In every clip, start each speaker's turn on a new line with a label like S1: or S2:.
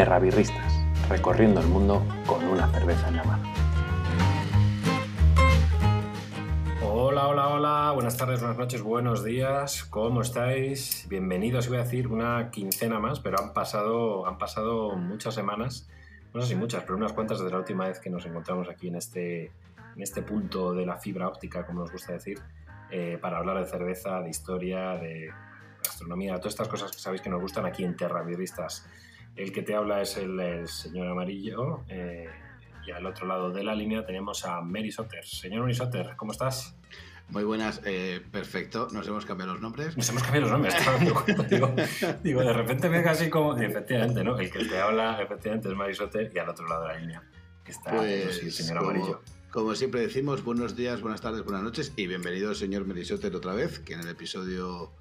S1: Terrabirristas, recorriendo el mundo con una cerveza en la mano. Hola, hola, hola, buenas tardes, buenas noches, buenos días, ¿cómo estáis? Bienvenidos, voy a decir una quincena más, pero han pasado, han pasado muchas semanas, no sé si muchas, pero unas cuantas desde la última vez que nos encontramos aquí en este, en este punto de la fibra óptica, como nos gusta decir, eh, para hablar de cerveza, de historia, de gastronomía, todas estas cosas que sabéis que nos gustan aquí en Terra Birristas. El que te habla es el, señor Amarillo eh, y al otro lado de la línea tenemos a Mary Soter. Señor Mary Soter, ¿cómo estás?
S2: Muy buenas, eh, perfecto. Nos hemos cambiado los nombres.
S1: Nos hemos cambiado los nombres, digo, digo, de repente me así como. efectivamente, ¿no? El que te habla, efectivamente, es Mary Soter y al otro lado de la línea está pues, el señor Amarillo.
S2: Como siempre decimos, buenos días, buenas tardes, buenas noches y bienvenido, señor Merisoter, otra vez, que en el episodio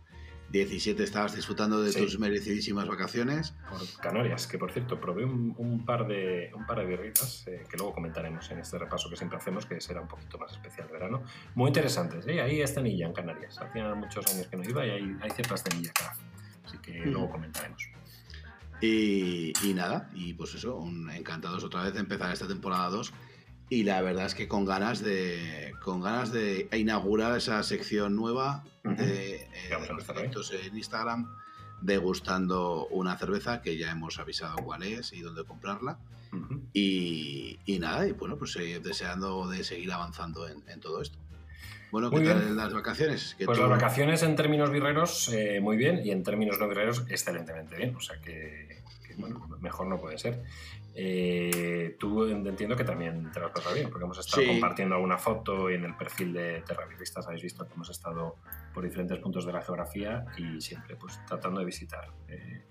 S2: 17 estabas disfrutando de tus merecidísimas vacaciones.
S1: Por Canarias, que por cierto, probé un, par de un par de birritas eh, que luego comentaremos en este repaso que siempre hacemos, que será un poquito más especial verano. Muy interesantes, ¿eh? ahí es cenilla en Canarias. Hacía muchos años que no iba y hay, hay ciertas cenillas craft, así que luego comentaremos.
S2: Y, y, nada, y pues eso, encantados otra vez de empezar esta temporada 2 y la verdad es que con ganas de con ganas de inaugurar esa sección nueva de eh, en Instagram degustando una cerveza que ya hemos avisado cuál es y dónde comprarla y, nada y bueno pues eh, deseando de seguir avanzando en, todo esto bueno, ¿qué tal las vacaciones?
S1: Pues las vacaciones en términos birreros, eh, muy bien, y en términos no birreros, excelentemente bien. O sea que, bueno, mejor no puede ser. Eh, tú entiendo que también te lo has pasado bien, porque hemos estado compartiendo alguna foto en el perfil de Terravivistas habéis visto que hemos estado por diferentes puntos de la geografía y siempre pues tratando de visitar eh,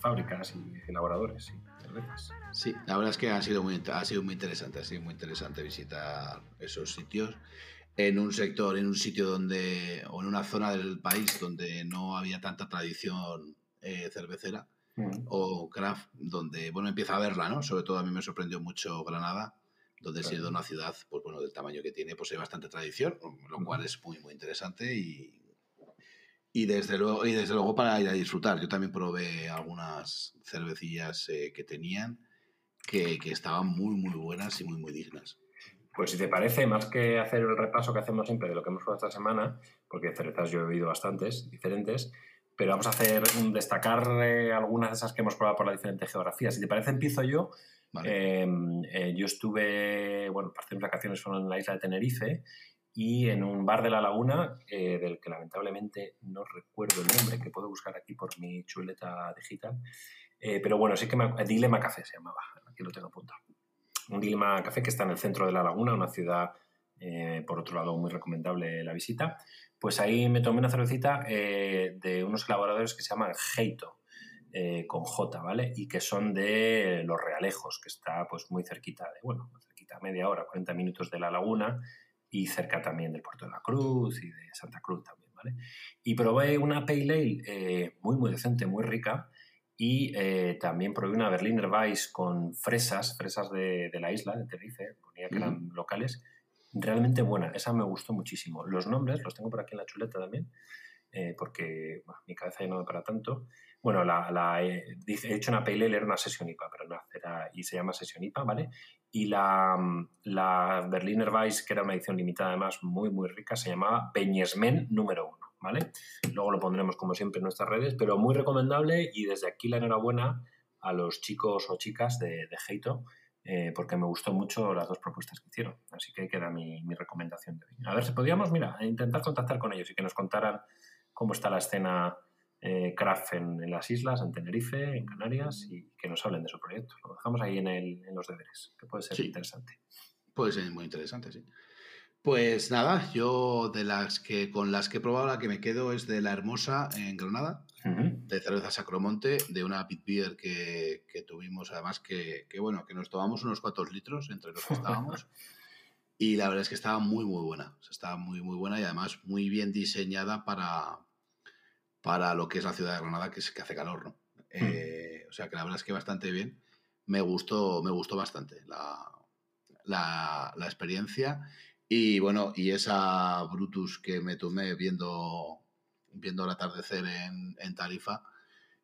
S1: fábricas y elaboradores y cervezas.
S2: Sí, la verdad es que ha sido muy, ha sido muy interesante, ha sido muy interesante visitar esos sitios. En un sector, en un sitio donde, o en una zona del país donde no había tanta tradición eh, cervecera o craft, donde, bueno, empieza a verla, ¿no? Sobre todo a mí me sorprendió mucho Granada, donde siendo una ciudad, pues bueno, del tamaño que tiene, pues hay bastante tradición, lo cual es muy, muy interesante y, y desde luego, y desde luego para ir a disfrutar. Yo también probé algunas cervecillas eh, que tenían que, que, estaban muy, muy buenas y muy, muy dignas.
S1: Pues si te parece, más que hacer el repaso que hacemos siempre de lo que hemos probado esta semana, porque cervezas yo he bebido bastantes diferentes, pero vamos a hacer destacar eh, algunas de esas que hemos probado por la diferente geografía. Si te parece, empiezo yo. Em, eh, yo estuve, bueno, parte de mis vacaciones fueron en la isla de Tenerife y en un bar de la laguna, eh, del que lamentablemente no recuerdo el nombre, que puedo buscar aquí por mi chuleta digital. pero bueno, sí que me, Dilema Café se llamaba, aquí lo tengo apuntado. Un Dilema Café que está en el centro de la laguna, una ciudad, por otro lado, muy recomendable la visita. Pues ahí me tomé una cervecita eh, de unos elaboradores que se llaman Heito, eh, con J, ¿vale? Y que son de Los Realejos, que está pues muy cerquita de, bueno, cerquita, media hora, 40 minutos de la laguna y cerca también del Puerto de la Cruz y de Santa Cruz también, ¿vale? Y probé una Pale Ale eh, muy, muy decente, muy rica y también probé una Berliner Weiss con fresas, fresas de, la isla, de Tenerife, ponía que eran locales, realmente buena. Esa me gustó muchísimo. Los nombres los tengo por aquí en la chuleta también, eh, porque mi cabeza ya no da para tanto. Bueno, la, he hecho una pale era una sesión IPA, pero no, y se llama sesión IPA, ¿vale? Y la, la Berliner Weiss, que era una edición limitada además muy, muy rica, se llamaba Peñesmen número uno, ¿vale? Luego lo pondremos como siempre en nuestras redes, pero muy recomendable y desde aquí la enhorabuena a los chicos o chicas de, de Heito, eh, porque me gustó mucho las dos propuestas que hicieron. Así que ahí queda mi, recomendación de hoy. A ver si podíamos, mira, intentar contactar con ellos y que nos contaran cómo está la escena eh, craft en, las islas, en Tenerife, en Canarias, y que nos hablen de su proyecto. Lo dejamos ahí en, los deberes, que puede ser interesante.
S2: Puede ser muy interesante, sí. Pues nada, yo de las que con las que he probado la que me quedo es de la Hermosa en Granada, de cerveza Sacromonte, de una pit beer que, tuvimos, además que, bueno, que nos tomamos unos cuantos litros entre los que estábamos. y la verdad es que estaba muy, muy buena. estaba muy, muy buena y además muy bien diseñada para, para lo que es la ciudad de Granada, que, es, que hace calor, ¿no? Hmm. Eh, o sea que la verdad es que bastante bien. Me gustó, me gustó bastante la, la, la experiencia. Y bueno, y esa Brutus que me tomé viendo viendo el atardecer en, Tarifa,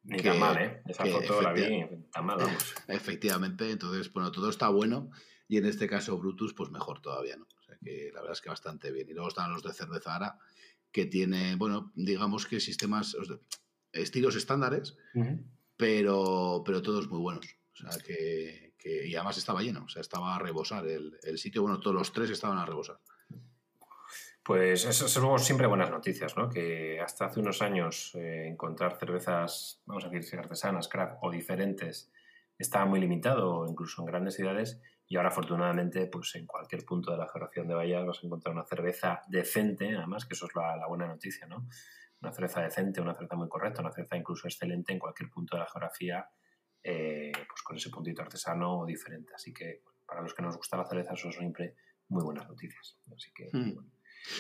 S1: Ni tan mal, ¿eh? Esa foto la vi tan mal, vamos.
S2: Efectivamente, entonces, bueno, todo está bueno y en este caso Brutus, pues mejor todavía, ¿no? O sea que la verdad es que bastante bien. Y luego están los de cerveza Ara, que tiene, bueno, digamos que sistemas, estilos estándares, pero, pero todos muy buenos. O sea que, y además estaba lleno, o sea, estaba a rebosar el, el sitio, bueno, todos los tres estaban a rebosar.
S1: Pues eso son siempre buenas noticias, ¿no? Que hasta hace unos años eh, encontrar cervezas, vamos a decir, artesanas, craft o diferentes, estaba muy limitado, incluso en grandes ciudades, y ahora afortunadamente, pues en cualquier punto de la geografía donde vayas vas a encontrar una cerveza decente, además, que eso es la, buena noticia, ¿no? Una cerveza decente, una cerveza muy correcta, una cerveza incluso excelente en cualquier punto de la geografía, eh, pues con ese puntito artesano o diferente. Así que, para los que nos gusta la cerveza, eso son siempre muy buenas noticias. Así que, hmm.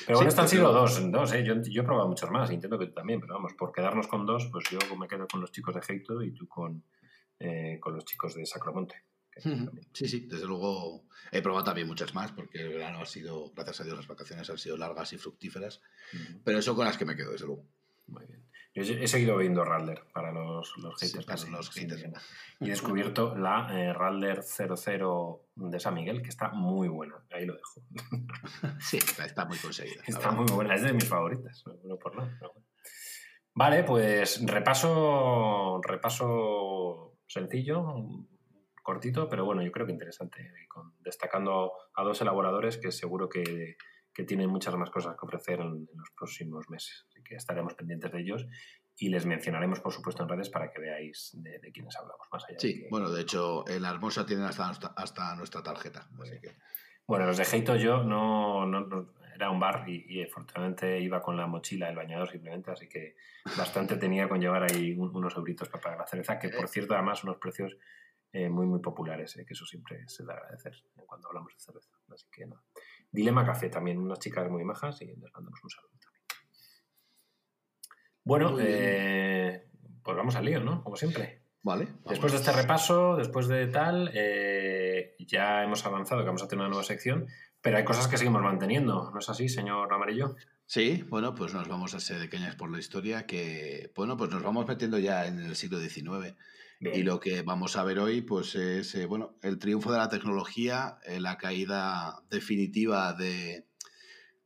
S1: Pero bueno, están siendo dos, dos ¿eh? yo, yo, he probado muchos más, intento que tú también, pero vamos, por quedarnos con dos, pues yo me quedo con los chicos de Heito y tú con, eh, con los chicos de Sacromonte.
S2: Sí, sí, desde luego he probado también muchas más porque el verano ha sido, gracias a Dios, las vacaciones han sido largas y fructíferas, pero eso con las que me quedo, desde luego.
S1: Muy bien. Yo he seguido viendo Ralder para los, los haters.
S2: los haters.
S1: y he descubierto la eh, Ralder 00 de San Miguel, que está muy buena. Ahí lo dejo.
S2: sí, está muy conseguida.
S1: Está muy buena, es de mis favoritas. No, por nada. Vale, pues repaso, repaso sencillo, cortito, pero bueno, yo creo que interesante. destacando a dos elaboradores que seguro que que tienen muchas más cosas que ofrecer en, los próximos meses. Así que estaremos pendientes de ellos y les mencionaremos, por supuesto, en redes para que veáis de, quiénes hablamos más allá.
S2: Sí, bueno, de hecho, en la Hermosa tienen hasta, hasta nuestra tarjeta.
S1: Bueno, los de Heito yo no, era un bar y, afortunadamente iba con la mochila del bañador simplemente, así que bastante tenía con llevar ahí unos euritos para pagar la cerveza, que por cierto, además, unos precios eh, muy, muy populares, eh, que eso siempre se da agradecer cuando hablamos de cerveza. Así que no. Dilema Café también, unas chicas muy majas y les mandamos un saludo. Bueno, eh, pues vamos al lío, ¿no? Como siempre.
S2: Vale.
S1: Después de este repaso, después de tal, eh, ya hemos avanzado que vamos a tener una nueva sección, pero hay cosas que seguimos manteniendo, ¿no es así, señor Amarillo?
S2: Sí, bueno, pues nos vamos a ser pequeñas por la historia, que, bueno, pues nos vamos metiendo ya en el siglo XIX. Y lo que vamos a ver hoy, pues es, eh, bueno, el triunfo de la tecnología, eh, la caída definitiva de,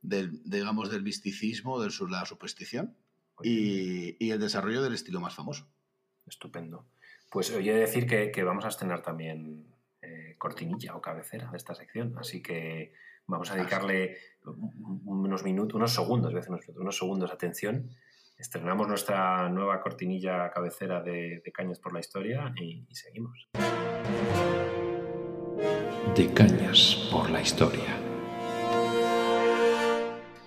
S2: del, digamos, del misticismo, de la superstición y, el desarrollo del estilo más famoso.
S1: Estupendo. Pues oye decir que, vamos a estrenar también eh, cortinilla o cabecera de esta sección, así que vamos a dedicarle unos minutos, unos segundos, unos segundos de atención estrenamos nuestra nueva cortinilla cabecera de, Cañas por la Historia y, seguimos. De Cañas por la Historia.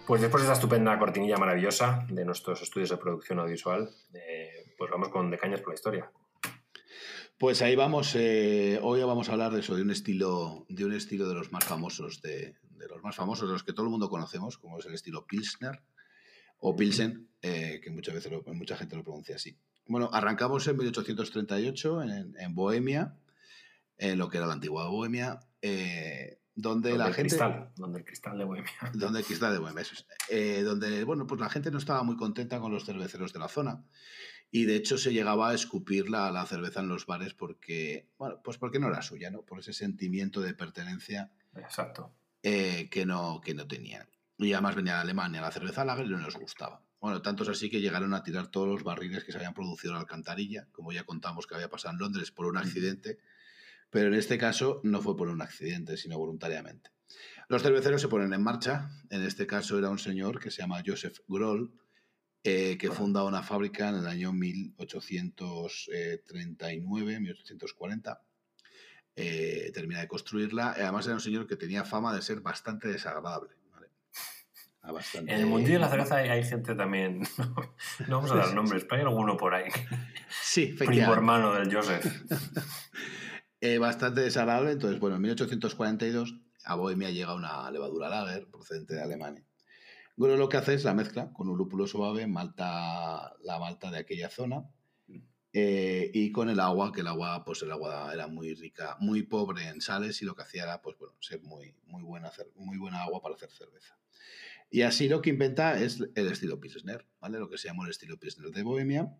S1: Pues después de esta estupenda cortinilla maravillosa de nuestros estudios de producción audiovisual, eh, pues vamos con De Cañas por la Historia.
S2: Pues ahí vamos. Eh, hoy vamos a hablar de eso, de un estilo, de un estilo de los más famosos, de, de, los más famosos, de los que todo el mundo conocemos, como es el estilo Pilsner o Pilsen, eh, que muchas veces mucha gente lo pronuncia así. Bueno, arrancamos en 1838 en, Bohemia, en lo que era la antigua Bohemia, eh, donde, la gente...
S1: Cristal, donde el cristal de Bohemia.
S2: Donde el cristal de Bohemia, eh, donde, bueno, pues la gente no estaba muy contenta con los cerveceros de la zona. Y de hecho se llegaba a escupir la, la cerveza en los bares porque, bueno, pues porque no era suya, ¿no? Por ese sentimiento de pertenencia
S1: Exacto.
S2: que, no, que no tenían. Y además venía de Alemania la cerveza lager y no les gustaba. Bueno, tanto es así que llegaron a tirar todos los barriles que se habían producido en la alcantarilla, como ya contamos que había pasado en Londres por un accidente, pero en este caso no fue por un accidente, sino voluntariamente. Los cerveceros se ponen en marcha, en este caso era un señor que se llama Joseph Groll, eh, que funda una fábrica en el año 1839, 1840. Eh, termina de construirla. Además era un señor que tenía fama de ser bastante desagradable.
S1: En el mundillo de la cerveza hay, gente también, no, vamos a dar nombres, pero hay alguno por ahí.
S2: Sí,
S1: Primo hermano del Joseph.
S2: Eh, bastante desagradable. Entonces, bueno, en 1842 a Bohemia llega una levadura lager procedente de Alemania. Bueno, lo que hace es la mezcla con un lúpulo suave, malta, la malta de aquella zona, eh, y con el agua, que el agua, pues el agua era muy rica, muy pobre en sales y lo que hacía era, pues bueno, ser muy, muy, buena, muy buena agua para hacer cerveza. Y así lo que inventa es el estilo Pilsner, ¿vale? Lo que se llama el estilo Pilsner de Bohemia,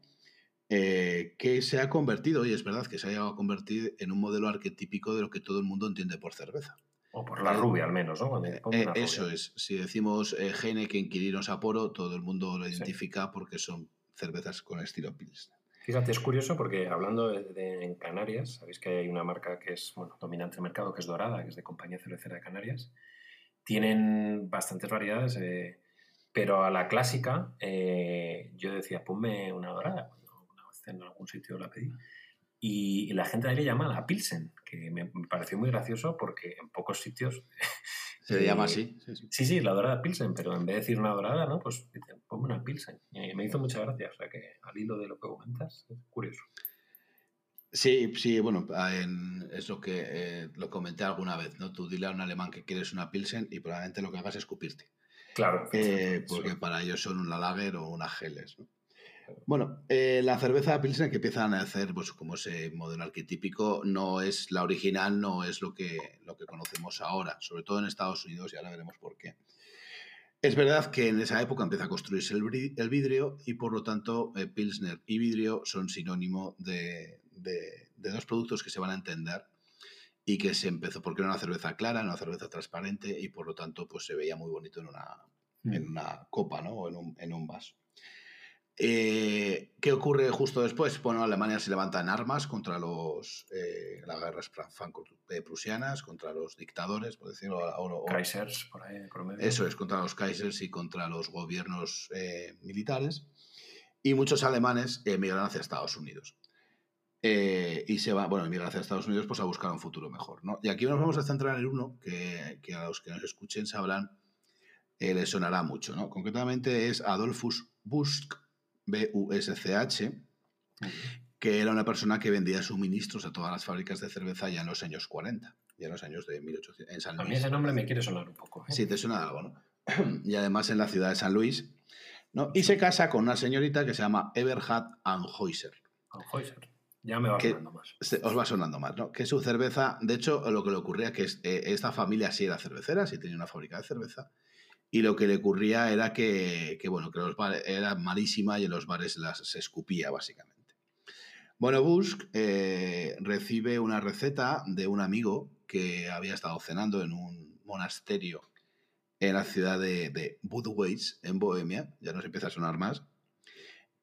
S2: eh, que se ha convertido, y es verdad que se ha llegado a convertir en un modelo arquetípico de lo que todo el mundo entiende por cerveza.
S1: O por la rubia, al menos, ¿no?
S2: Eh, eh, eso es. Si decimos eh, Heineken, Quirino, Sapporo, todo el mundo lo identifica porque son cervezas con estilo Pilsner.
S1: Fíjate, es curioso porque hablando de, en Canarias, sabéis que hay una marca que es bueno, dominante en el mercado, que es Dorada, que es de Compañía Cervecera de Canarias. Tienen bastantes variedades, pero a la clásica yo decía, ponme una Dorada. En algún sitio la pedí. Y, la gente ahí le llama la Pilsen, que me, pareció muy gracioso porque en pocos sitios...
S2: Se le llama así.
S1: Sí, sí, la dorada Pilsen, pero en vez de decir una dorada, ¿no? Pues pongo una Pilsen. Y me hizo mucha gracia, o sea que al hilo de lo que comentas, es curioso.
S2: Sí, sí, bueno, es lo que eh, lo comenté alguna vez, ¿no? Tú dile a un alemán que quieres una Pilsen y probablemente lo que hagas es escupirte.
S1: Claro.
S2: Eh, porque para ellos son una Lager o una Geles, ¿no? Bueno, eh, la cerveza Pilsen que empiezan a hacer, pues como ese modelo arquetípico, no es la original, no es lo que, lo que conocemos ahora, sobre todo en Estados Unidos, y ahora veremos por qué. Es verdad que en esa época empieza a construirse el, vidrio y por lo tanto eh, Pilsner y vidrio son sinónimo de, dos productos que se van a entender y que se empezó porque era una cerveza clara, una cerveza transparente y por lo tanto pues se veía muy bonito en una, en mm. una copa ¿no? o en un, en un vaso. Eh, ¿Qué ocurre justo después? Bueno, Alemania se levanta en armas contra los, eh, las guerras franco-prusianas, contra los dictadores, por decirlo.
S1: Kaisers, por ahí,
S2: Eso es, contra los Kaisers y contra los gobiernos eh, militares. Y muchos alemanes emigran hacia Estados Unidos. y se van, bueno, emigran hacia Estados Unidos pues a buscar un futuro mejor. ¿no? Y aquí nos vamos a centrar en uno que, que a los que nos escuchen sabrán, les sonará mucho. ¿no? Concretamente es Adolfus Busch, BUSCH, que era una persona que vendía suministros a todas las fábricas de cerveza ya en los años 40, ya en los años de 1800, en San
S1: Luis. A mí ese nombre me quiere sonar un poco.
S2: ¿eh? Sí, te suena algo, ¿no? y además en la ciudad de San Luis, ¿no? Y se casa con una señorita que se llama Eberhard Anheuser.
S1: Anheuser. Ya me va sonando más.
S2: Os va sonando más, ¿no? Que su cerveza, de hecho, lo que le ocurría que eh, esta familia sí era cervecera, sí tenía una fábrica de cerveza, y lo que le ocurría era que, bueno, que los era malísima y en los bares las, se escupía, básicamente. Bueno, Busk eh, recibe una receta de un amigo que había estado cenando en un monasterio en la ciudad de, de Budweis, en Bohemia, ya nos empieza a sonar más,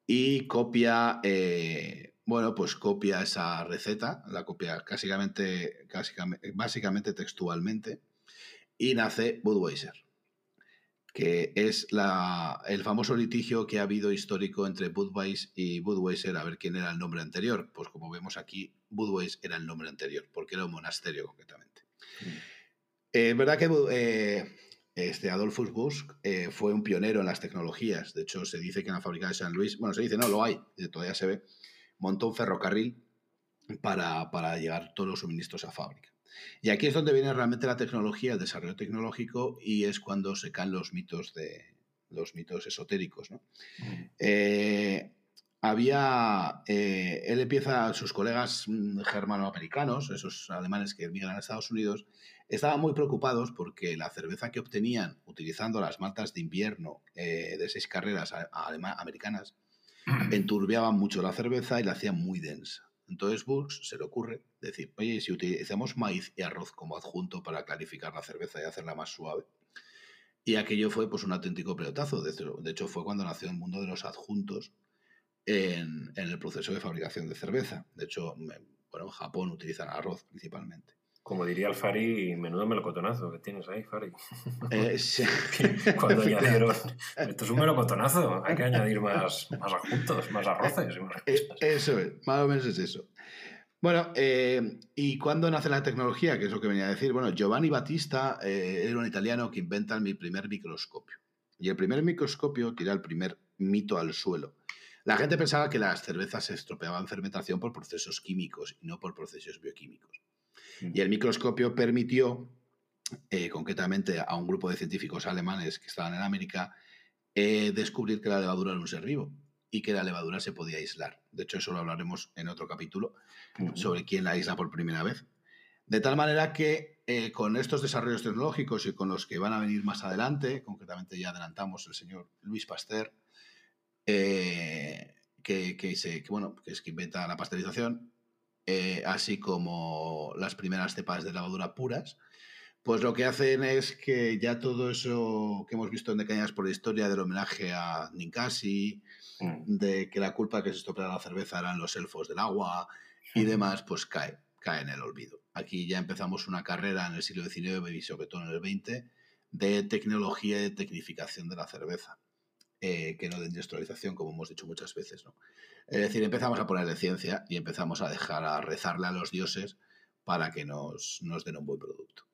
S2: y copia, eh, bueno, pues copia esa receta, la copia básicamente, básicamente textualmente, y nace Budweiser que es la, el famoso litigio que ha habido histórico entre Budweiser y Budweiser, a ver quién era el nombre anterior. Pues como vemos aquí, Budweiser era el nombre anterior, porque era un monasterio concretamente. Mm. Eh, es verdad que eh, este Adolphus Busch eh, fue un pionero en las tecnologías. De hecho, se dice que en la fábrica de San Luis, bueno, se dice, no, lo hay, todavía se ve, montó un ferrocarril para, para llevar todos los suministros a fábrica. Y aquí es donde viene realmente la tecnología, el desarrollo tecnológico, y es cuando se caen los mitos de los mitos esotéricos. ¿no? Eh, había, eh, él empieza, sus colegas mm, germanoamericanos, esos alemanes que emigran a Estados Unidos, estaban muy preocupados porque la cerveza que obtenían utilizando las maltas de invierno eh, de seis carreras americanas enturbiaban mucho la cerveza y la hacían muy densa. Entonces Bush se le ocurre decir, oye, si utilizamos maíz y arroz como adjunto para clarificar la cerveza y hacerla más suave. Y aquello fue pues un auténtico pelotazo. De hecho, fue cuando nació el mundo de los adjuntos en, en el proceso de fabricación de cerveza. De hecho, bueno, en Japón utilizan arroz principalmente.
S1: Como diría el Fari, menudo melocotonazo que tienes ahí, Fari.
S2: Eh, sí.
S1: Cuando añadieron, esto es un melocotonazo, hay que añadir más, más adjuntos, más arroces.
S2: Eh, eso es, más o menos es eso. Bueno, eh, ¿y cuándo nace la tecnología? Que es lo que venía a decir. Bueno, Giovanni Battista era un italiano que inventa mi primer microscopio. Y el primer microscopio tira el primer mito al suelo. La gente pensaba que las cervezas se estropeaban en fermentación por procesos químicos y no por procesos bioquímicos. Y el microscopio permitió, eh, concretamente a un grupo de científicos alemanes que estaban en América, eh, descubrir que la levadura era un ser vivo y que la levadura se podía aislar. De hecho, eso lo hablaremos en otro capítulo sobre quién la aísla por primera vez. De tal manera que eh, con estos desarrollos tecnológicos y con los que van a venir más adelante, concretamente ya adelantamos el señor Luis Pasteur, que que, se, bueno, que es que inventa la pasteurización, eh, así como las primeras cepas de lavadura puras, pues lo que hacen es que ya todo eso que hemos visto en Decañas por la historia del homenaje a Ninkasi, mm. de que la culpa que se estropeara la cerveza eran los elfos del agua y demás, pues cae, cae en el olvido. Aquí ya empezamos una carrera en el siglo XIX y sobre todo en el XX de tecnología y de tecnificación de la cerveza, eh, que no de industrialización, como hemos dicho muchas veces. ¿no? Es decir, empezamos a ponerle ciencia y empezamos a dejar a rezarle a los dioses para que nos, nos den un buen producto.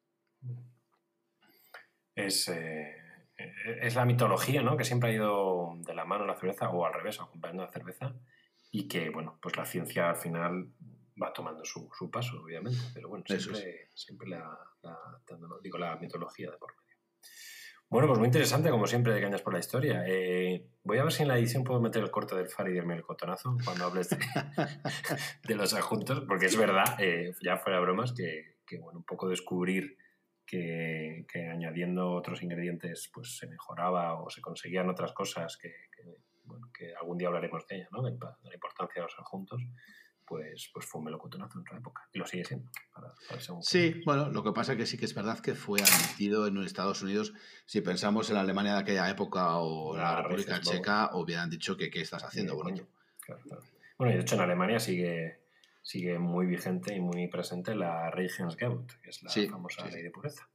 S1: Es, eh, es la mitología, ¿no? Que siempre ha ido de la mano la cerveza, o al revés, acompañando la cerveza, y que, bueno, pues la ciencia al final va tomando su, paso, obviamente, pero bueno, siempre, siempre la, digo, la mitología de por medio. Bueno, pues muy interesante, como siempre, de Cañas por la Historia. Eh, voy a ver si en la edición puedo meter el corte del Far y del cotonazo cuando hables de, los adjuntos, porque es verdad, eh, ya fuera bromas, que, que, bueno, un poco descubrir que, añadiendo otros ingredientes pues se mejoraba o se conseguían otras cosas que, que algún día hablaremos de ella, ¿no? de, la importancia de los adjuntos, pues, pues fue un melocotonazo en otra época y lo sigue siendo.
S2: sí, bueno, lo que pasa es que sí que es verdad que fue admitido en Estados Unidos. Si pensamos en la Alemania de aquella época o en la, República Checa, hubieran dicho que qué estás haciendo,
S1: Bueno, y de hecho en Alemania sigue sigue muy vigente y muy presente la Regensgebot, que es la famosa ley de pureza.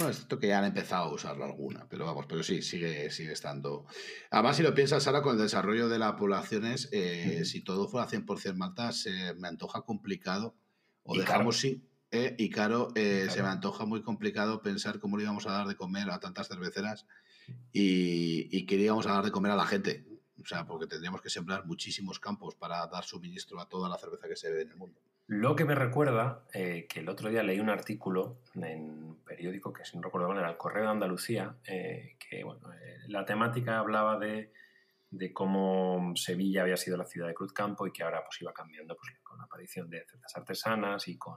S2: Bueno, es cierto que ya han empezado a usarlo alguna, pero vamos, pero sí, sigue, sigue estando. Además, si lo piensas ahora con el desarrollo de las poblaciones, eh, si todo fuera 100% malta, se me antoja complicado. O dejamos sí. Eh, y claro, eh, se me antoja muy complicado pensar cómo le íbamos a dar de comer a tantas cerveceras y, y qué le íbamos a dar de comer a la gente. O sea, porque tendríamos que sembrar muchísimos campos para dar suministro a toda la cerveza que se bebe en el mundo.
S1: Lo que me recuerda eh, que el otro día leí un artículo en un periódico que, si no recuerdo mal, era el Correo de Andalucía, eh, que bueno, eh, la temática hablaba de, de, cómo Sevilla había sido la ciudad de Cruzcampo y que ahora pues, iba cambiando pues, con la aparición de cervezas artesanas y con,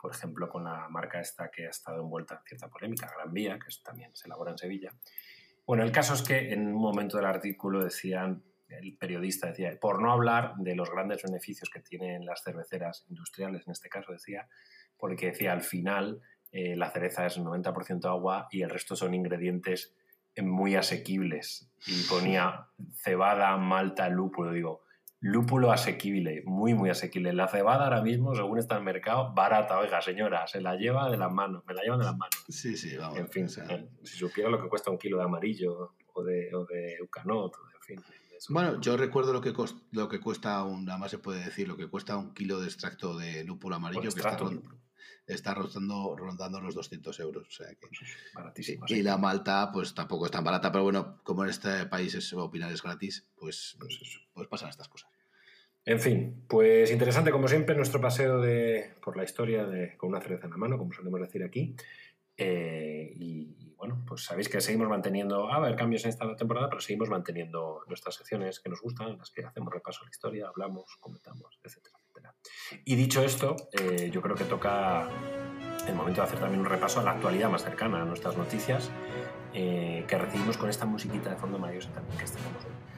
S1: por ejemplo, con la marca esta que ha estado envuelta en cierta polémica, Gran Vía, que también se elabora en Sevilla. Bueno, el caso es que en un momento del artículo decían, el periodista decía, por no hablar de los grandes beneficios que tienen las cerveceras industriales, en este caso decía, porque decía, al final eh, la cereza es 90% agua y el resto son ingredientes muy asequibles. Y ponía cebada, malta, lúpulo. Digo, lúpulo asequible, muy, muy asequible. La cebada ahora mismo, según está el mercado, barata. Oiga, señora, se la lleva de las manos, me la llevan de las manos.
S2: Sí, sí, vamos.
S1: En fin, eh, si supiera lo que cuesta un kilo de amarillo o de, o de Ucanot, en fin.
S2: Bueno, yo recuerdo lo que, lo que cuesta, un, nada más se puede decir, lo que cuesta un kilo de extracto de lúpulo amarillo, que está, está rondando, rondando los 200 euros. O sea que,
S1: Baratísimo.
S2: Y, la malta, pues tampoco es tan barata, pero bueno, como en este país es opinar es gratis, pues, pues, pues pasan estas cosas.
S1: En fin, pues interesante como siempre nuestro paseo de, por la historia de, con una cerveza en la mano, como solemos decir aquí. Eh, y, bueno, pues sabéis que seguimos manteniendo, a ver, cambios en esta temporada, pero seguimos manteniendo nuestras secciones que nos gustan, en las que hacemos repaso a la historia, hablamos, comentamos, etcétera, etcétera. Y dicho esto, eh, yo creo que toca el momento de hacer también un repaso a la actualidad más cercana, a nuestras noticias, eh, que recibimos con esta musiquita de fondo maravillosa también que estamos hoy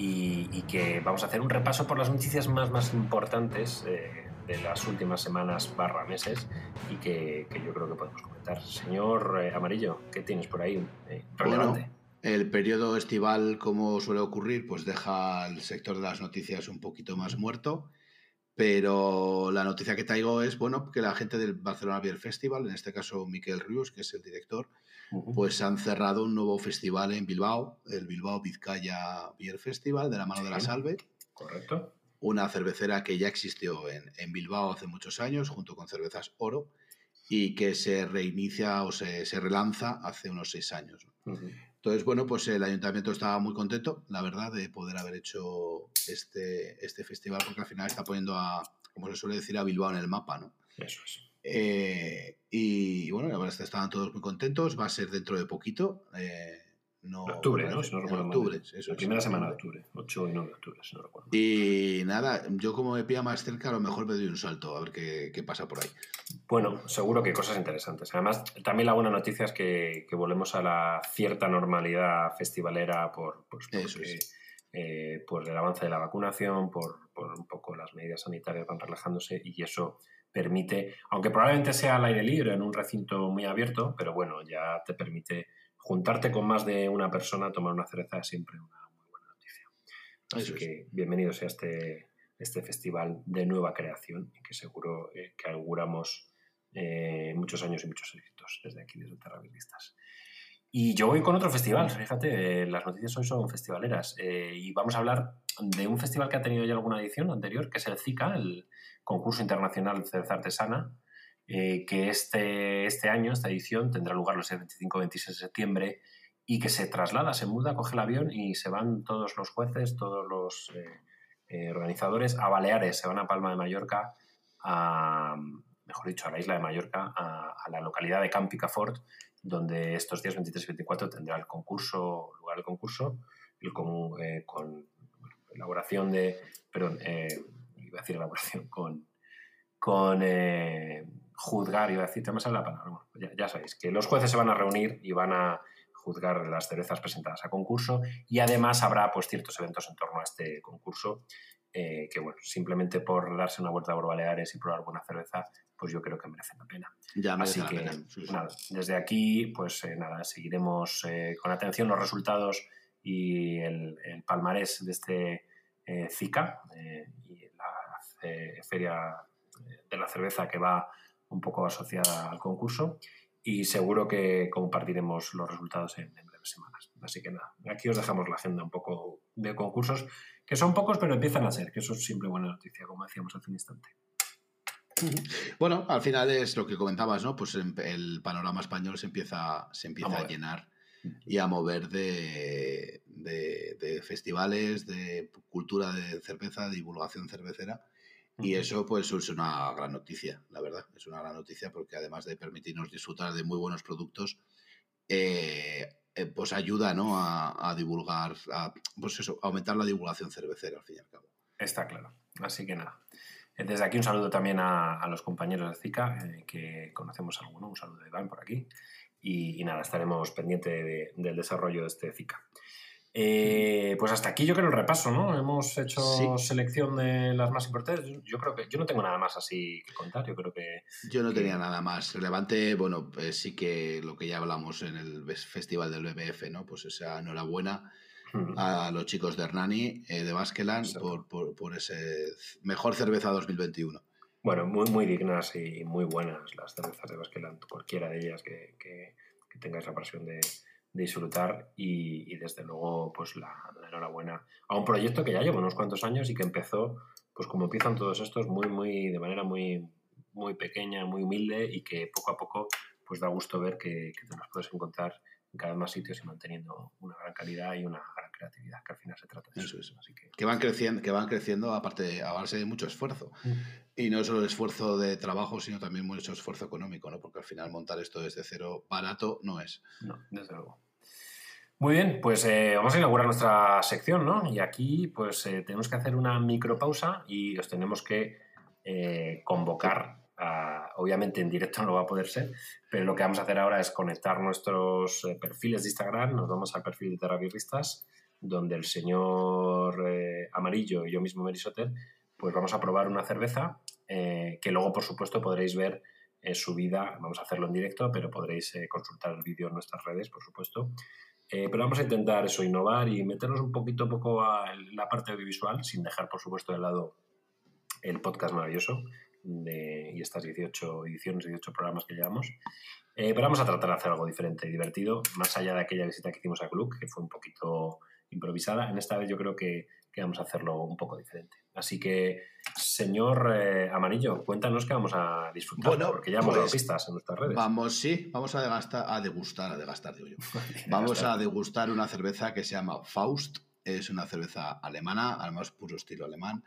S1: y, que vamos a hacer un repaso por las noticias más, más importantes eh, de las últimas semanas barra meses y que, yo creo que podemos comentar. Señor eh, Amarillo, ¿qué tienes por ahí eh, relevante?
S2: el periodo estival, como suele ocurrir, pues deja el sector de las noticias un poquito más muerto. Pero la noticia que traigo es, bueno, que la gente del Barcelona Beer Festival, en este caso Miquel Rius, que es el director, pues han cerrado un nuevo festival en Bilbao, el Bilbao Vizcaya Beer Festival, de la mano de la Salve.
S1: Correcto.
S2: Una cervecera que ya existió en, en, Bilbao hace muchos años, junto con Cervezas Oro, y que se reinicia o se, se relanza hace unos seis años. Entonces, bueno, pues el ayuntamiento estaba muy contento, la verdad, de poder haber hecho este, este festival, porque al final está poniendo a, como se suele decir, a Bilbao en el mapa, ¿no?
S1: Eso es.
S2: Eh, y bueno, la verdad es que estaban todos muy contentos. Va a ser dentro de poquito. Eh, no,
S1: octubre, ¿no? Si no
S2: recuerdo octubre,
S1: eso, la primera semana de octubre, 8 y 9 de octubre, si no recuerdo.
S2: Y nada, yo como me pilla más cerca, a lo mejor me doy un salto a ver qué, qué, pasa por ahí.
S1: Bueno, seguro que cosas interesantes. Además, también la buena noticia es que, que volvemos a la cierta normalidad festivalera por, pues, porque, eh, del avance de la vacunación, por, por, un poco las medidas sanitarias van relajándose y eso permite, aunque probablemente sea al aire libre en un recinto muy abierto, pero bueno, ya te permite juntarte con más de una persona, tomar una cerveza es siempre una muy buena noticia. Así que bienvenidos sea este, este festival de nueva creación y que seguro eh, que auguramos eh, muchos años y muchos éxitos desde aquí, desde Terravirlistas. Y yo voy con otro festival, fíjate, las noticias hoy son festivaleras eh, y vamos a hablar de un festival que ha tenido ya alguna edición anterior, que es el ZICA, el Concurso Internacional de Cerveza Artesana, eh, que este, este año, esta edición, tendrá lugar los 25 26 de septiembre y que se traslada, se muda, coge el avión y se van todos los jueces, todos los eh, organizadores a Baleares, se van a Palma de Mallorca, a, mejor dicho, a la isla de Mallorca, a, a la localidad de Camp Picafort, donde estos días 23 y 24 tendrá el concurso, lugar el concurso, el con, eh, con elaboración de, perdón, eh, iba a decir elaboración, con, con eh, juzgar, iba a decir, te me la palabra, ya, ya, sabéis, que los jueces se van a reunir y van a juzgar las cervezas presentadas a concurso y además habrá pues ciertos eventos en torno a este concurso que bueno, simplemente por darse una vuelta por Baleares y probar buena cerveza pues yo creo que merece la pena.
S2: Ya
S1: Así
S2: que,
S1: Nada, desde aquí, pues eh, nada, seguiremos eh, con atención los resultados y el, palmarés de este eh, CICA y la feria de la cerveza que va un poco asociada al concurso y seguro que compartiremos los resultados en, en breves semanas. Así que nada, aquí os dejamos la agenda un poco de concursos, que son pocos pero empiezan a ser, que eso es siempre buena noticia, como decíamos hace un instante.
S2: Bueno, al final es lo que comentabas, ¿no? Pues el panorama español se empieza, se empieza a, llenar y a mover de, festivales, de cultura de cerveza, de divulgación cervecera. Y eso pues es una gran noticia, la verdad. Es una gran noticia porque además de permitirnos disfrutar de muy buenos productos, eh, eh, pues ayuda ¿no? a, divulgar, a, pues eso, aumentar la divulgación cervecera al fin y al cabo.
S1: Está claro. Así que nada. Desde aquí un saludo también a, los compañeros de Zika, eh, que conocemos alguno, un saludo de Iván por aquí. Y, nada, estaremos pendientes del desarrollo de este Zika. Eh, pues hasta aquí yo creo el repaso, ¿no? Hemos hecho selección de las más importantes. Yo creo que yo no tengo nada más así que contar. Yo creo que.
S2: Yo no tenía nada más relevante. Bueno, pues sí que lo que ya hablamos en el festival del BBF, ¿no? Pues esa enhorabuena a los chicos de Hernani, eh, de Baskeland, por, por, ese mejor cerveza 2021.
S1: Bueno, muy, muy dignas y muy buenas las cervezas de Baskeland, cualquiera de ellas que, que, tengáis la pasión de, disfrutar y, desde luego pues la, enhorabuena a un proyecto que ya lleva unos cuantos años y que empezó pues como empiezan todos estos muy muy de manera muy muy pequeña muy humilde y que poco a poco pues da gusto ver que, que te los puedes encontrar en cada más sitios y manteniendo una gran calidad y una gran creatividad, que al final se trata de eso.
S2: Así que... van creciendo, que van creciendo aparte a base de mucho esfuerzo. Mm. Y no solo esfuerzo de trabajo, sino también mucho esfuerzo económico, ¿no? Porque al final montar esto desde cero barato no es.
S1: No, desde luego. Muy bien, pues eh, vamos a inaugurar nuestra sección, ¿no? Y aquí pues eh, tenemos que hacer una micropausa y os tenemos que eh, convocar obviamente en directo no va a poder ser, pero lo que vamos a hacer ahora es conectar nuestros perfiles de Instagram, nos vamos al perfil de Terrabirristas, donde el señor eh, Amarillo y yo mismo, Merisoter, pues vamos a probar una cerveza eh, que luego, por supuesto, podréis ver subida, vamos a hacerlo en directo, pero podréis consultar el vídeo en nuestras redes, por supuesto. pero vamos a intentar eso, innovar y meternos un poquito poco a la parte audiovisual, sin dejar, por supuesto, de lado el podcast maravilloso y estas 18 ediciones, 18 programas que llevamos. Eh, pero vamos a tratar de hacer algo diferente y divertido, más allá de aquella visita que hicimos a Club, que fue un poquito improvisada. En esta vez yo creo que, que vamos a hacerlo un poco diferente. Así que, señor eh, Amarillo, cuéntanos que vamos a disfrutar, bueno, porque ya hemos dado pues pistas en nuestras redes.
S2: Vamos, sí, vamos a degustar, a degustar, a degustar, digo yo. vamos a degustar una cerveza que se llama Faust. Es una cerveza alemana, al más puro estilo alemán.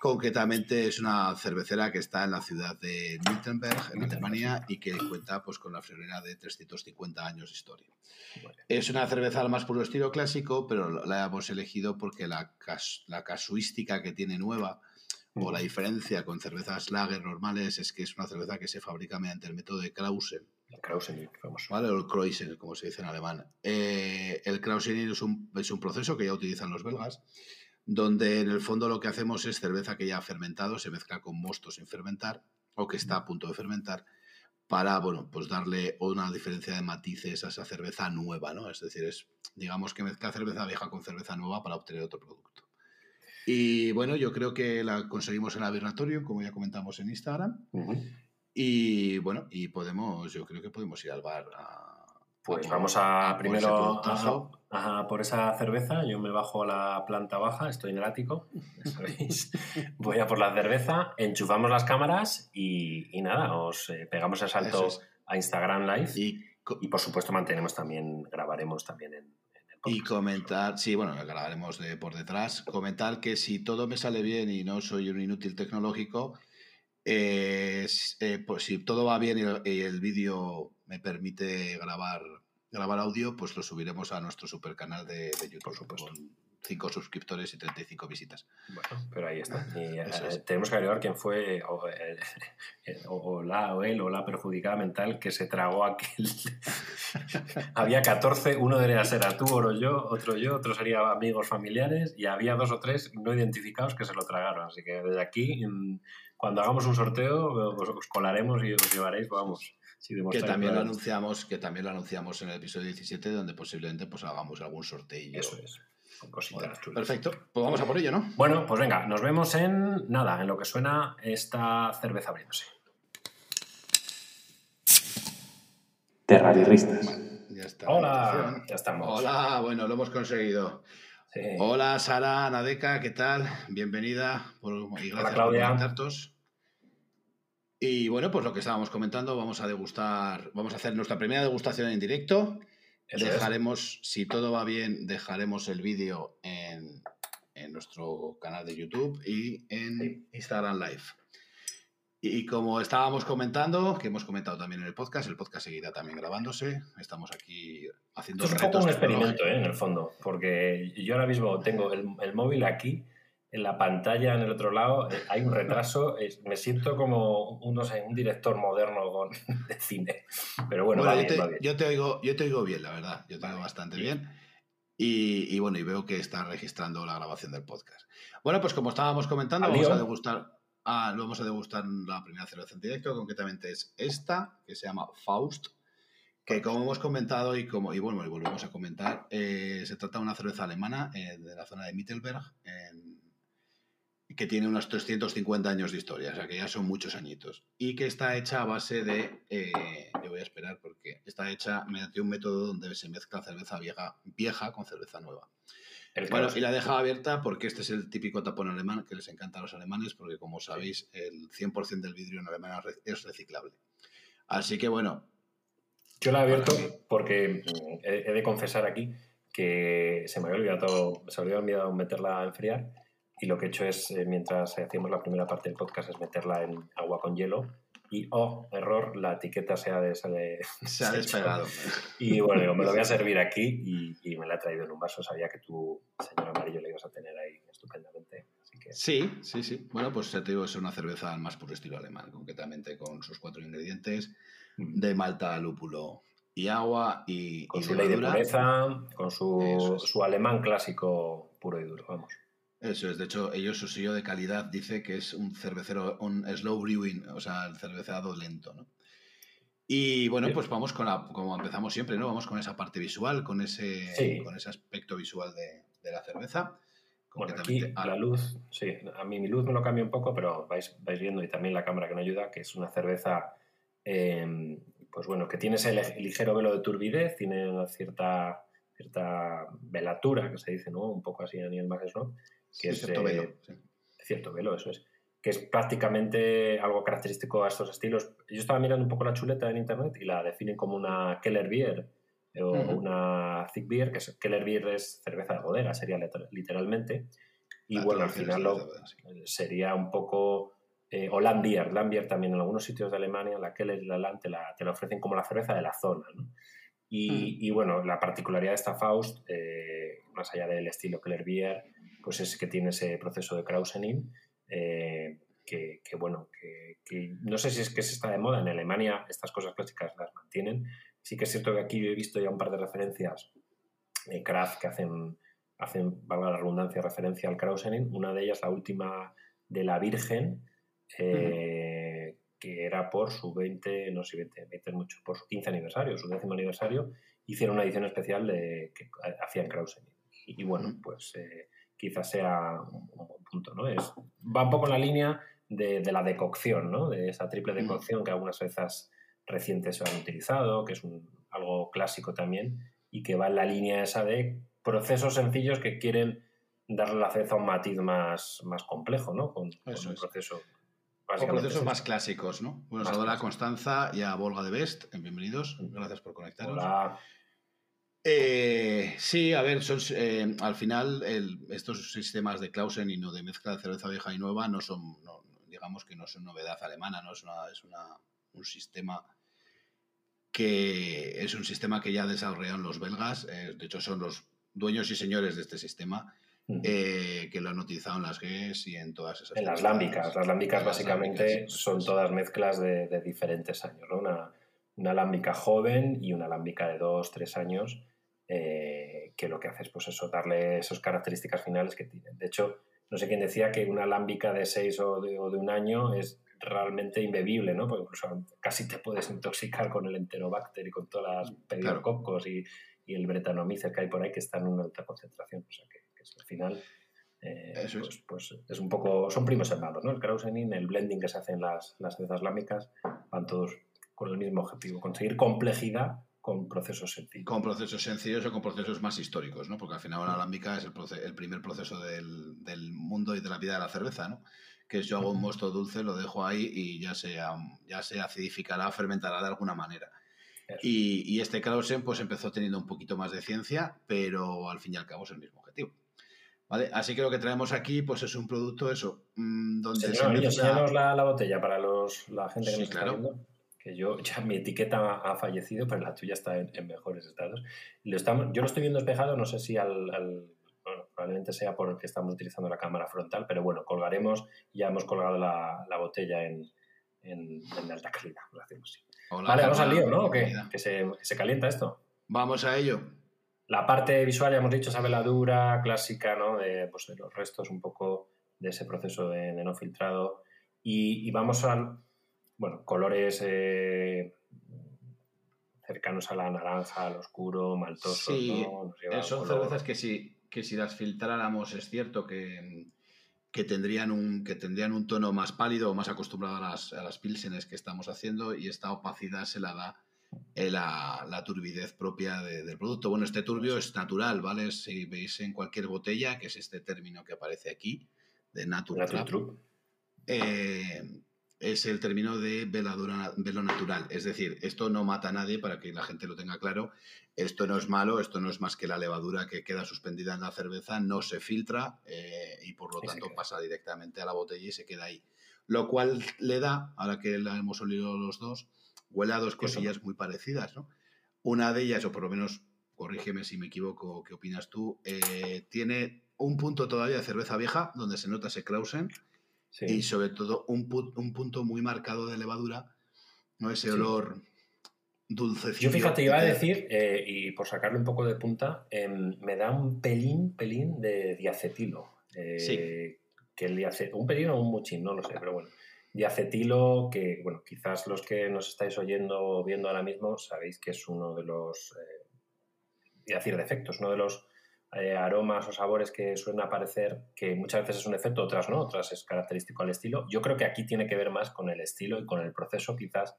S2: Concretamente es una cervecera que está en la ciudad de Nürnberg, en Alemania, y que cuenta pues, con la friolera de 350 años de historia. Es una cerveza al más puro estilo clásico, pero la hemos elegido porque la, la casuística que tiene nueva o la diferencia con cervezas lager normales es que es una cerveza que se fabrica mediante el método de Krausen,
S1: El Krausening, famoso.
S2: ¿Vale? O el Kreuzen, como se dice en alemán. Eh, el Krausening es un, es un proceso que ya utilizan los belgas, donde en el fondo lo que hacemos es cerveza que ya ha fermentado, se mezcla con mosto sin fermentar o que está a punto de fermentar para, bueno, pues darle una diferencia de matices a esa cerveza nueva, ¿no? Es decir, es, digamos que mezcla cerveza vieja con cerveza nueva para obtener otro producto. Y bueno, yo creo que la conseguimos en Aberratorium, como ya comentamos en Instagram. Y bueno, y podemos, yo creo que podemos ir al bar a,
S1: pues vamos a, primero por esa cerveza. Yo me bajo a la planta baja, estoy en el ático, Voy a por la cerveza, enchufamos las cámaras y, nada, os eh, pegamos el salto a Instagram Live. Y, por supuesto mantenemos también, grabaremos también en,
S2: el Y comentar, sí, bueno, grabaremos de por detrás. Comentar que si todo me sale bien y no soy un inútil tecnológico, eh, pues si todo va bien y el vídeo me permite grabar grabar audio, pues lo subiremos a nuestro super canal de, YouTube. Por supuesto. Con 5 suscriptores y 35 visitas.
S1: Bueno, pero ahí está. Eh, tenemos que agregar quién fue, o, eh, o, la, o él, o la perjudicada mental que se tragó aquel. había 14, uno debería ser tú, o yo, otro yo, otro sería amigos familiares, y había dos o tres no identificados que se lo tragaron. Así que desde aquí, cuando hagamos un sorteo, os colaremos y os llevaréis, vamos
S2: que también lo anunciamos, que también lo anunciamos en el episodio 17, donde posiblemente pues hagamos algún sorteo.
S1: Eso es.
S2: perfecto, pues vamos a por ello, ¿no?
S1: Bueno, pues venga, nos vemos en nada, en lo que suena esta cerveza abriéndose.
S3: Terraristas.
S2: ya está.
S1: Hola, ya estamos.
S2: Hola, bueno, lo hemos conseguido. Hola, Sara, Nadeca, ¿qué tal? Bienvenida y gracias
S1: Claudia.
S2: por y bueno, pues lo que estábamos comentando, vamos a degustar, vamos a hacer nuestra primera degustación en directo. dejaremos, si todo va bien, dejaremos el vídeo en, nuestro canal de YouTube y en Instagram Live. Y como estábamos comentando, que hemos comentado también en el podcast, el podcast seguirá también grabándose. Estamos aquí haciendo
S1: Esto es un poco un experimento, ¿eh? en el fondo, porque yo ahora mismo tengo el móvil aquí en la pantalla en el otro lado eh, hay un retraso. me siento como un, no sé, un director moderno con, de cine. Pero bueno,
S2: yo, te, oigo, yo te oigo bien, la verdad. Yo te oigo bastante bien. Y, bueno, y veo que está registrando la grabación del podcast. Bueno, pues como estábamos comentando, vamos a degustar. Ah, vamos a degustar la primera cerveza en directo, concretamente es esta, que se llama Faust, que como hemos comentado y como y bueno, y volvemos a comentar, eh, se trata de una cerveza alemana eh, de la zona de Mittelberg, en, que tiene unos 350 años de historia, o sea que ya son muchos añitos. Y que está hecha a base de. Eh, yo voy a esperar porque está hecha mediante un método donde se mezcla cerveza vieja, vieja con cerveza nueva. Bueno, y la deja abierta porque este es el típico tapón alemán que les encanta a los alemanes, porque como sabéis, el 100% del vidrio en Alemania es reciclable. Así que bueno.
S1: Yo la he abierto porque mm, he, de confesar aquí que se me había olvidado, se me había olvidado meterla a enfriar y lo que he hecho es, eh, mientras hacíamos la primera parte del podcast, es meterla en agua con hielo. Y, oh, error, la etiqueta se ha,
S2: se ha despegado.
S1: Y bueno, digo, me lo voy a servir aquí y, me la he traído en un vaso. Sabía que tú, señor amarillo, le ibas a tener ahí estupendamente.
S2: Sí, sí, sí. Bueno, pues ya te digo, es una cerveza más puro estilo alemán, concretamente con sus cuatro ingredientes mm. de malta, lúpulo y agua y.
S1: Con su ley de pureza, con su, su alemán clásico puro y duro, vamos.
S2: Eso es, de hecho, ellos su sello de calidad dice que es un cervecero, un slow brewing, o sea, el cerveceado lento, ¿no? Y bueno, pues vamos con la, como empezamos siempre, ¿no? Vamos con esa parte visual, con ese, con ese aspecto visual de, la cerveza.
S1: Bueno, aquí la luz, sí, a mí mi luz me lo cambia un poco, pero vais, vais viendo y también la cámara que no ayuda, que es una cerveza, em, pues bueno, que tiene ese ligero velo de turbidez, tiene una cierta, cierta velatura, que se dice, ¿no? Un poco así a nivel más ¿no? Que es cierto velo, cierto velo, eso es, que es prácticamente algo característico a estos estilos. Yo estaba mirando un poco la chuleta en internet y la definen como una Keller Beer o una Thick Beer, que es, Keller Beer es cerveza de bodega, sería literalmente. Y bueno, al final sería un poco... Eh, o Lambier, Lambier también en algunos sitios de Alemania, la Keller y la Land te la, te la ofrecen como la cerveza de la zona. ¿no? Y, y, bueno, la particularidad de esta Faust, eh, más allá del estilo Keller Beer, pues es que tiene ese proceso de Krausening, eh, que, bueno, que, no sé si es que se está de moda. En Alemania estas cosas clásicas las mantienen. Sí que es cierto que aquí yo he visto ya un par de referencias de Kraft que hacen, hacen, valga la redundancia, referencia al Krausening. Una de ellas, la última de la Virgen, eh, que era por su 20, no sé, 20, 20 mucho, por su 15 aniversario, su décimo aniversario, hicieron una edición especial de que hacían Krausening. Y, bueno, pues eh, quizás sea un, buen punto, ¿no? Es, va un poco en la línea de, la decocción, ¿no? De esa triple decocción que algunas veces recientes se han utilizado, que es un, algo clásico también, y que va en la línea esa de procesos sencillos que quieren darle la cereza a un matiz más, más complejo, ¿no? Con, un proceso
S2: o procesos más clásicos, ¿no? Bueno, saludo a Constanza y a Volga de Best. Bienvenidos. Gracias por conectaros.
S1: Hola.
S2: Eh, sí, a ver, eh, al final estos sistemas de Clausen y no de mezcla de cerveza vieja y nueva no son, digamos que no son novedad alemana, ¿no? Es, es un sistema que es un sistema que ya desarrollaron los belgas, eh, de hecho son los dueños y señores de este sistema eh, que lo han utilizado en las GES y en todas esas.
S1: En las lámbicas. Las lámbicas básicamente son todas mezclas de, diferentes años. ¿no? Una, una lámbica joven y una lámbica de dos, tres años, eh, que lo que hace es pues eso, darle esas características finales que tienen. De hecho, no sé quién decía que una lámbica de seis o de, un año es realmente imbebible, ¿no? Porque incluso casi te puedes intoxicar con el enterobacter y con todas las pediococcos y, y, el bretanomices que hay por ahí que están en una alta concentración. O sea que al final, eh, pues, pues, es un poco, son primos hermanos, ¿no? El Krausening, el blending que se hace en las, las cervezas lámicas, van todos con el mismo objetivo, conseguir complejidad con procesos sencillos.
S2: Con procesos sencillos o con procesos más históricos, ¿no? Porque al final la alámbica es el, el primer proceso del, del, mundo y de la vida de la cerveza, ¿no? Que es yo hago un mosto dulce, lo dejo ahí y ya se, ya se acidificará, fermentará de alguna manera. Y, y, este Krausen pues empezó teniendo un poquito más de ciencia, pero al fin y al cabo es el mismo objetivo. Así que lo que traemos aquí, pues es un producto, eso, mm, donde
S1: se la, botella para los, la gente que nos está viendo. Que yo, ya mi etiqueta ha fallecido, pero la tuya está en, mejores estados. Lo estamos, yo lo estoy viendo espejado, no sé si al, bueno, probablemente sea por el que estamos utilizando la cámara frontal, pero bueno, colgaremos, ya hemos colgado la, botella en, en, alta calidad, lo hacemos así. vale, vamos al lío, ¿no? Que, que, se, se calienta esto.
S2: Vamos a ello.
S1: La parte visual, ya hemos dicho, esa veladura clásica, ¿no? De, pues, de los restos un poco de ese proceso de, no filtrado. Y, vamos a, bueno, colores eh, cercanos a la naranja, al oscuro, maltoso.
S2: Sí, son cervezas que si, que si las filtráramos es cierto que, que, tendrían un, que tendrían un tono más pálido o más acostumbrado a las, a las pilsenes que estamos haciendo y esta opacidad se la da eh, la, turbidez propia del producto. Bueno, este turbio es natural, ¿vale? Si veis en cualquier botella, que es este término que aparece aquí, de natural, eh, es el término de veladura, velo natural. Es decir, esto no mata a nadie, para que la gente lo tenga claro. Esto no es malo, esto no es más que la levadura que queda suspendida en la cerveza, no se filtra eh, y por lo tanto pasa directamente a la botella y se queda ahí. Lo cual le da, ahora que la hemos olido los dos, huele a dos cosillas muy parecidas, ¿no? Una de ellas, o por lo menos, corrígeme si me equivoco, ¿qué opinas tú? Eh, tiene un punto todavía de cerveza vieja, donde se nota ese Y sobre todo un, un, punto muy marcado de levadura, ¿no? Ese olor dulcecito.
S1: Yo fíjate, iba a decir, eh, y por sacarle un poco de punta, em, me da un pelín, pelín de diacetilo. Eh, sí. Que el un pelín o un muchín, no lo sé, pero bueno acetilo que, bueno, quizás los que nos estáis oyendo o viendo ahora mismo sabéis que es uno de los, eh, decir, defectos, uno de los eh, aromas o sabores que suelen aparecer, que muchas veces es un efecto, otras no, otras es característico al estilo. Yo creo que aquí tiene que ver más con el estilo y con el proceso, quizás,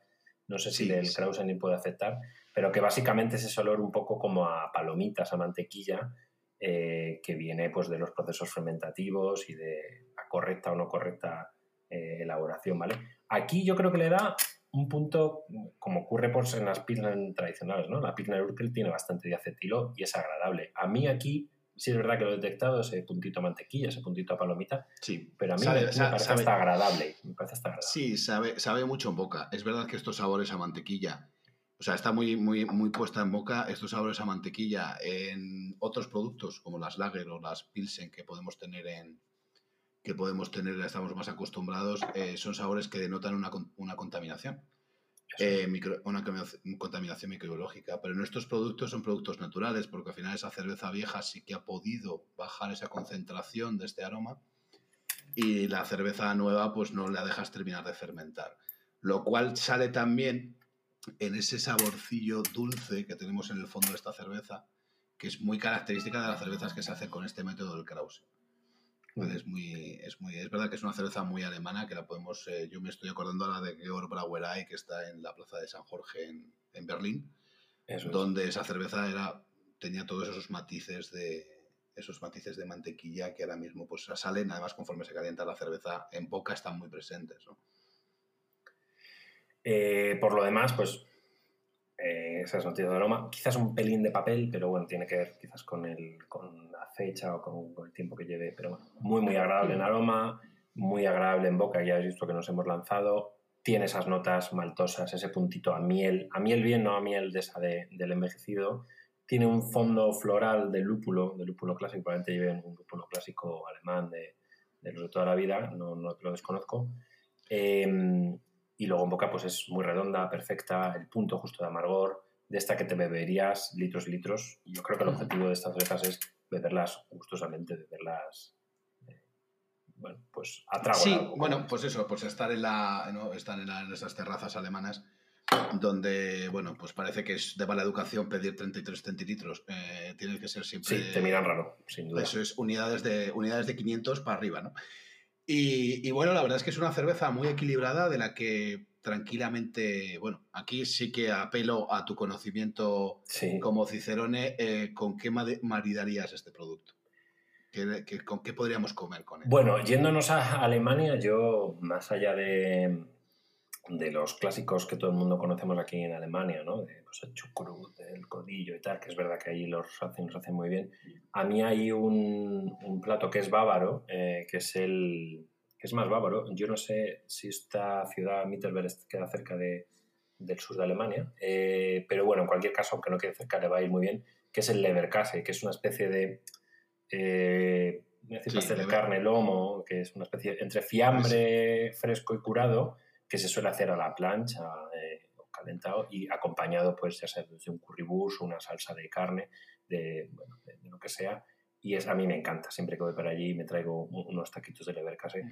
S1: no sé si el Krausen puede afectar, pero que básicamente es ese olor un poco como a palomitas, a mantequilla, eh, que viene pues de los procesos fermentativos y de la correcta o no correcta eh, elaboración, ¿vale? Aquí yo creo que le da un punto, como ocurre pues, en las Pilsner tradicionales, ¿no? La Pilsner Urquell tiene bastante diacetilo y es agradable. A mí aquí sí es verdad que lo he detectado, ese puntito a mantequilla, ese puntito a palomita,
S2: sí.
S1: pero a mí me, parece hasta agradable, me parece hasta agradable.
S2: Sí, sabe, sabe mucho en boca. Es verdad que estos sabores a mantequilla, o sea, está muy, muy, muy puesta en boca estos sabores a mantequilla en otros productos como las lager o las pilsen que podemos tener en, que podemos tener, ya estamos más acostumbrados, eh, son sabores que denotan una, una contaminación. Eh, una contaminación microbiológica. Pero nuestros productos son productos naturales, porque al final esa cerveza vieja sí que ha podido bajar esa concentración de este aroma y la cerveza nueva pues no la dejas terminar de fermentar. Lo cual sale también en ese saborcillo dulce que tenemos en el fondo de esta cerveza, que es muy característica de las cervezas que se hacen con este método del Krause. Es muy, es muy, es verdad que es una cerveza muy alemana que la podemos, eh, yo me estoy acordando ahora de Georg Brauerei que está en la plaza de San Jorge en, en Berlín, donde esa cerveza era, tenía todos esos matices de, esos matices de mantequilla que ahora mismo pues salen, además conforme se calienta la cerveza en boca están muy presentes.
S1: Eh, por lo demás, pues eh, esas noticias de aroma, quizás un pelín de papel, pero bueno, tiene que ver quizás con, el, con fecha o con, el tiempo que lleve, pero bueno, muy, muy agradable en aroma, muy agradable en boca, ya habéis visto que nos hemos lanzado, tiene esas notas maltosas, ese puntito a miel, a miel bien, no a miel de esa del envejecido, tiene un fondo floral de lúpulo, de lúpulo clásico, probablemente lleven un lúpulo clásico alemán de, de los de toda la vida, no, no lo desconozco. Eh, y luego en boca pues es muy redonda, perfecta, el punto justo de amargor, de esta que te beberías litros y litros. Yo creo que el objetivo de estas cervezas es beberlas gustosamente, beberlas, eh, bueno, pues a trago.
S2: Sí, bueno, pues eso, pues estar en, la, ¿no? estar en, esas terrazas alemanas donde, bueno, pues parece que es de mala educación pedir 33 centilitros. Eh, tiene que ser siempre...
S1: Sí, te miran raro, sin duda.
S2: Eso es unidades de, unidades de 500 para arriba, ¿no? Y, bueno, la verdad es que es una cerveza muy equilibrada de la que tranquilamente, bueno, aquí sí que apelo a tu conocimiento como Cicerone, eh, ¿con qué maridarías este producto? con qué podríamos comer con él?
S1: Bueno, yéndonos a Alemania, yo, más allá de, de los clásicos que todo el mundo conocemos aquí en Alemania, ¿no? De pues, el chucrut, el codillo y tal, que es verdad que ahí los hacen, los hacen muy bien. A mí hay un, un plato que es bávaro, eh, que es el es más bávaro. Yo no sé si esta ciudad, Mittelberg, queda cerca de, del sur de Alemania, eh, pero bueno, en cualquier caso, aunque no quede cerca, le va a ir muy bien, que es el Leberkäse, que es una especie de... Eh, de carne, lomo, que es una especie entre fiambre fresco y curado, que se suele hacer a la plancha eh, calentado y acompañado, pues ya sea de un currybus, una salsa de carne, de, bueno, de, lo que sea. Y es, a mí me encanta, siempre que voy para allí me traigo unos taquitos de lebercase mm.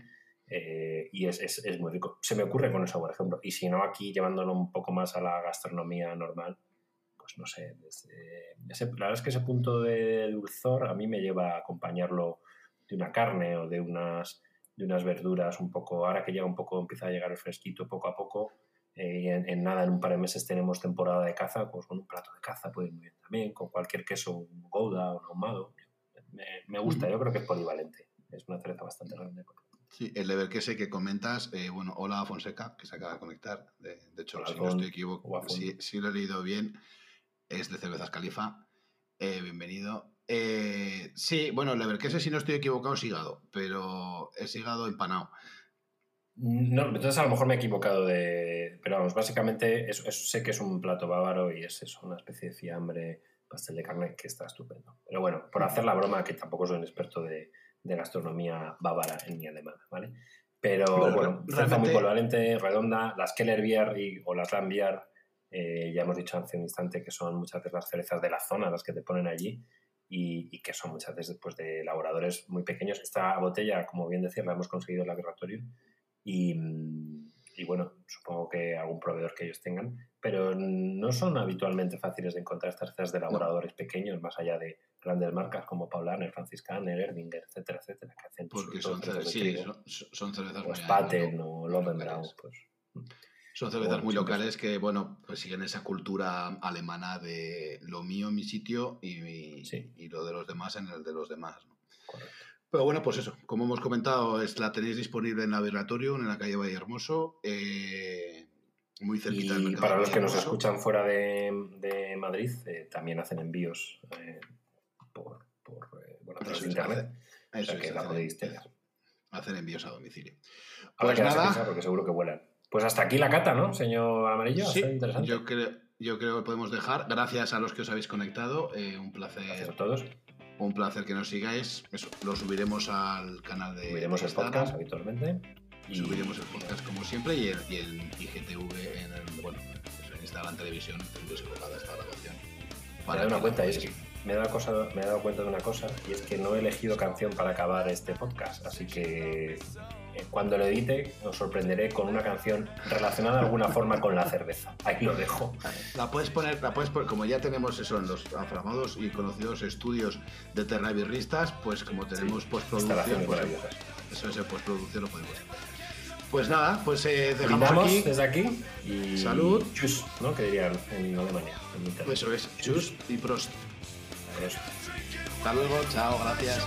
S1: eh, y es, es, es, muy rico. Se me ocurre con eso, por ejemplo. Y si no, aquí llevándolo un poco más a la gastronomía normal, pues no sé, ese, la verdad es que ese punto de dulzor a mí me lleva a acompañarlo de una carne o de unas de unas verduras un poco, ahora que llega un poco, empieza a llegar el fresquito poco a poco, eh, y en, nada, en un par de meses tenemos temporada de caza, pues con un plato de caza puede ir muy bien también, con cualquier queso, un gouda o un ahumado. Me, me gusta, yo creo que es polivalente, es una cereza bastante grande.
S2: Sí, el Leverquese que comentas, eh, bueno, hola Fonseca, que se acaba de conectar, de, hecho, si no estoy equivocado, si, si, lo he leído bien, es de Cervezas Califa, eh, bienvenido. Eh, sí, bueno, el Leverquese, si no estoy equivocado, es hígado, pero es hígado empanado.
S1: No, entonces a lo mejor me he equivocado de. Pero vamos, básicamente sé que es un plato bávaro y es eso, una especie de fiambre, pastel de carne que está estupendo. Pero bueno, por hacer la broma, que tampoco soy un experto de, gastronomía bávara en mi alemana, ¿vale? Pero bueno, realmente... muy polivalente, redonda. Las Kellerbier y, o las Lambier, eh, ya hemos dicho hace un instante que son muchas veces las cerezas de la zona las que te ponen allí y, que son muchas veces pues, de elaboradores muy pequeños. Esta botella, como bien decía, la hemos conseguido en la laboratorio y, y, bueno, supongo que algún proveedor que ellos tengan, pero no son habitualmente fáciles de encontrar estas cervezas de elaboradores pequeños, más allá de grandes marcas como Paulaner, Franciscaner, Erdinger, etcétera, etcétera, que hacen
S2: Porque son, cervezas, sí, son, cervezas
S1: pues Paten o Lovenbrau, pues...
S2: Son cervezas muy locales que, bueno, pues siguen esa cultura alemana de lo mío en mi sitio y, y lo de los demás en el de los demás. ¿no? Pero bueno, pues eso, como hemos comentado, es, la tenéis disponible en Laboratorio, en la calle Valle Hermoso, eh, muy cerquita
S1: del mercado. Para los que nos escuchan fuera de, Madrid, eh, también hacen envíos eh, por, por bueno, internet. Eso o sea que la podéis tener.
S2: Hacen envíos a domicilio.
S1: Pues nada. Porque seguro que vuelan. Pues hasta aquí la cata, ¿no, señor Amarillo?
S2: Sí, interesante. Yo creo, yo creo que podemos dejar. Gracias a los que os habéis conectado. Eh, un placer.
S1: Gracias a todos.
S4: Un placer que nos sigáis. Eso, lo subiremos al canal de.
S1: Subiremos el podcast habitualmente.
S4: Y... Subiremos el podcast como siempre y el, y el IGTV en el, bueno, en Instagram Televisión tendréis colocada esta grabación.
S1: Me he dado cuenta, es que me he, dado cosa, me he dado cuenta de una cosa y es que no he elegido canción para acabar este podcast, así que cuando lo edite os sorprenderé con una canción relacionada de alguna forma con la cerveza. Ahí lo dejo.
S4: La puedes poner, la puedes poner, como ya tenemos eso en los afamados y conocidos estudios de Terrabirristas, pues como tenemos postproducción, pues, eso es postproducción lo podemos Pues nada, pues eh, dejamos aquí.
S1: desde aquí y
S4: salud.
S1: Chus, ¿no? Que dirían en Alemania.
S4: eso es, chus y prost.
S1: prost.
S4: Hasta luego, chao, gracias.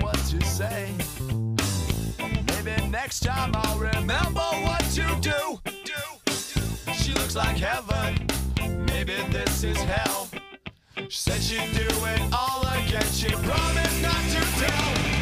S4: What to say. Maybe next time I'll remember what to do. She looks like heaven. Maybe this is hell. She said she'd do it all again. She promised not to tell.